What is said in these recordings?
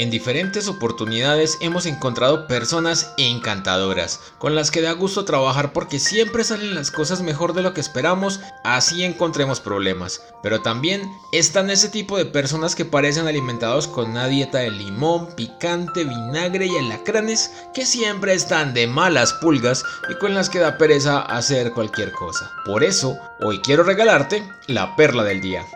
En diferentes oportunidades hemos encontrado personas encantadoras, con las que da gusto trabajar porque siempre salen las cosas mejor de lo que esperamos, así encontremos problemas. Pero también están ese tipo de personas que parecen alimentados con una dieta de limón, picante, vinagre y alacranes, que siempre están de malas pulgas y con las que da pereza hacer cualquier cosa. Por eso, hoy quiero regalarte la perla del día.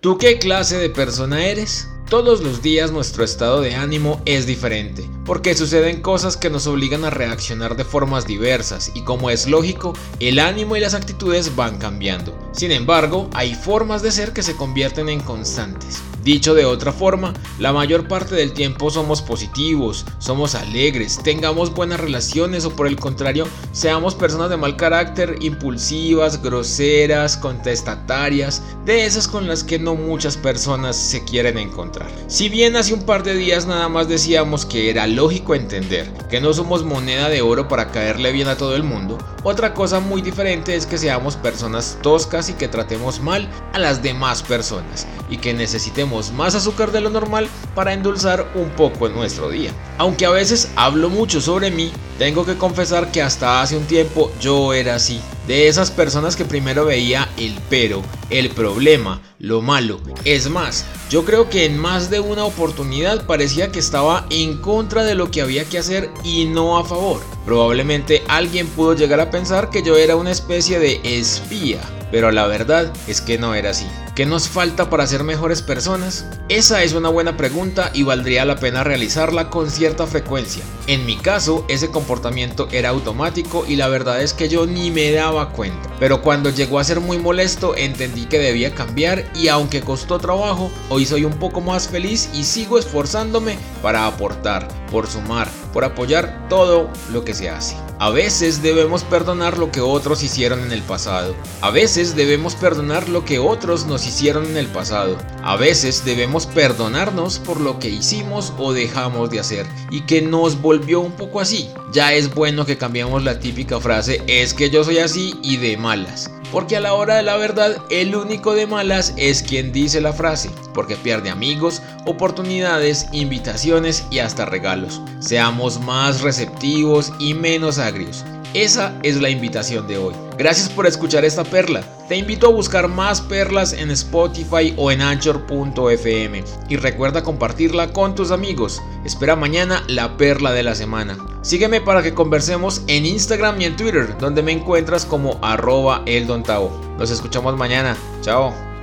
¿Tú qué clase de persona eres? Todos los días nuestro estado de ánimo es diferente, porque suceden cosas que nos obligan a reaccionar de formas diversas y como es lógico, el ánimo y las actitudes van cambiando. Sin embargo, hay formas de ser que se convierten en constantes. Dicho de otra forma, la mayor parte del tiempo somos positivos, somos alegres, tengamos buenas relaciones o por el contrario, seamos personas de mal carácter, impulsivas, groseras, contestatarias, de esas con las que no muchas personas se quieren encontrar. Si bien hace un par de días nada más decíamos que era lógico entender que no somos moneda de oro para caerle bien a todo el mundo, otra cosa muy diferente es que seamos personas toscas y que tratemos mal a las demás personas y que necesitemos más azúcar de lo normal para endulzar un poco nuestro día. Aunque a veces hablo mucho sobre mí, tengo que confesar que hasta hace un tiempo yo era así. De esas personas que primero veía el pero, el problema, lo malo. Es más, yo creo que en más de una oportunidad parecía que estaba en contra de lo que había que hacer y no a favor. Probablemente alguien pudo llegar a pensar que yo era una especie de espía, pero la verdad es que no era así. ¿Qué nos falta para ser mejores personas? Esa es una buena pregunta y valdría la pena realizarla con cierta frecuencia. En mi caso, ese comportamiento era automático y la verdad es que yo ni me daba cuenta. Pero cuando llegó a ser muy molesto, entendí que debía cambiar y aunque costó trabajo, hoy soy un poco más feliz y sigo esforzándome para aportar, por sumar, por apoyar todo lo que se hace. A veces debemos perdonar lo que otros hicieron en el pasado. A veces debemos perdonar lo que otros nos hicieron en el pasado. A veces debemos perdonarnos por lo que hicimos o dejamos de hacer y que nos volvió un poco así. Ya es bueno que cambiemos la típica frase es que yo soy así y de malas. Porque a la hora de la verdad, el único de malas es quien dice la frase, porque pierde amigos, oportunidades, invitaciones y hasta regalos. Seamos más receptivos y menos agrios. Esa es la invitación de hoy. Gracias por escuchar esta perla. Te invito a buscar más perlas en Spotify o en anchor.fm y recuerda compartirla con tus amigos. Espera mañana la perla de la semana. Sígueme para que conversemos en Instagram y en Twitter, donde me encuentras como arroba eldontao. Nos escuchamos mañana. Chao.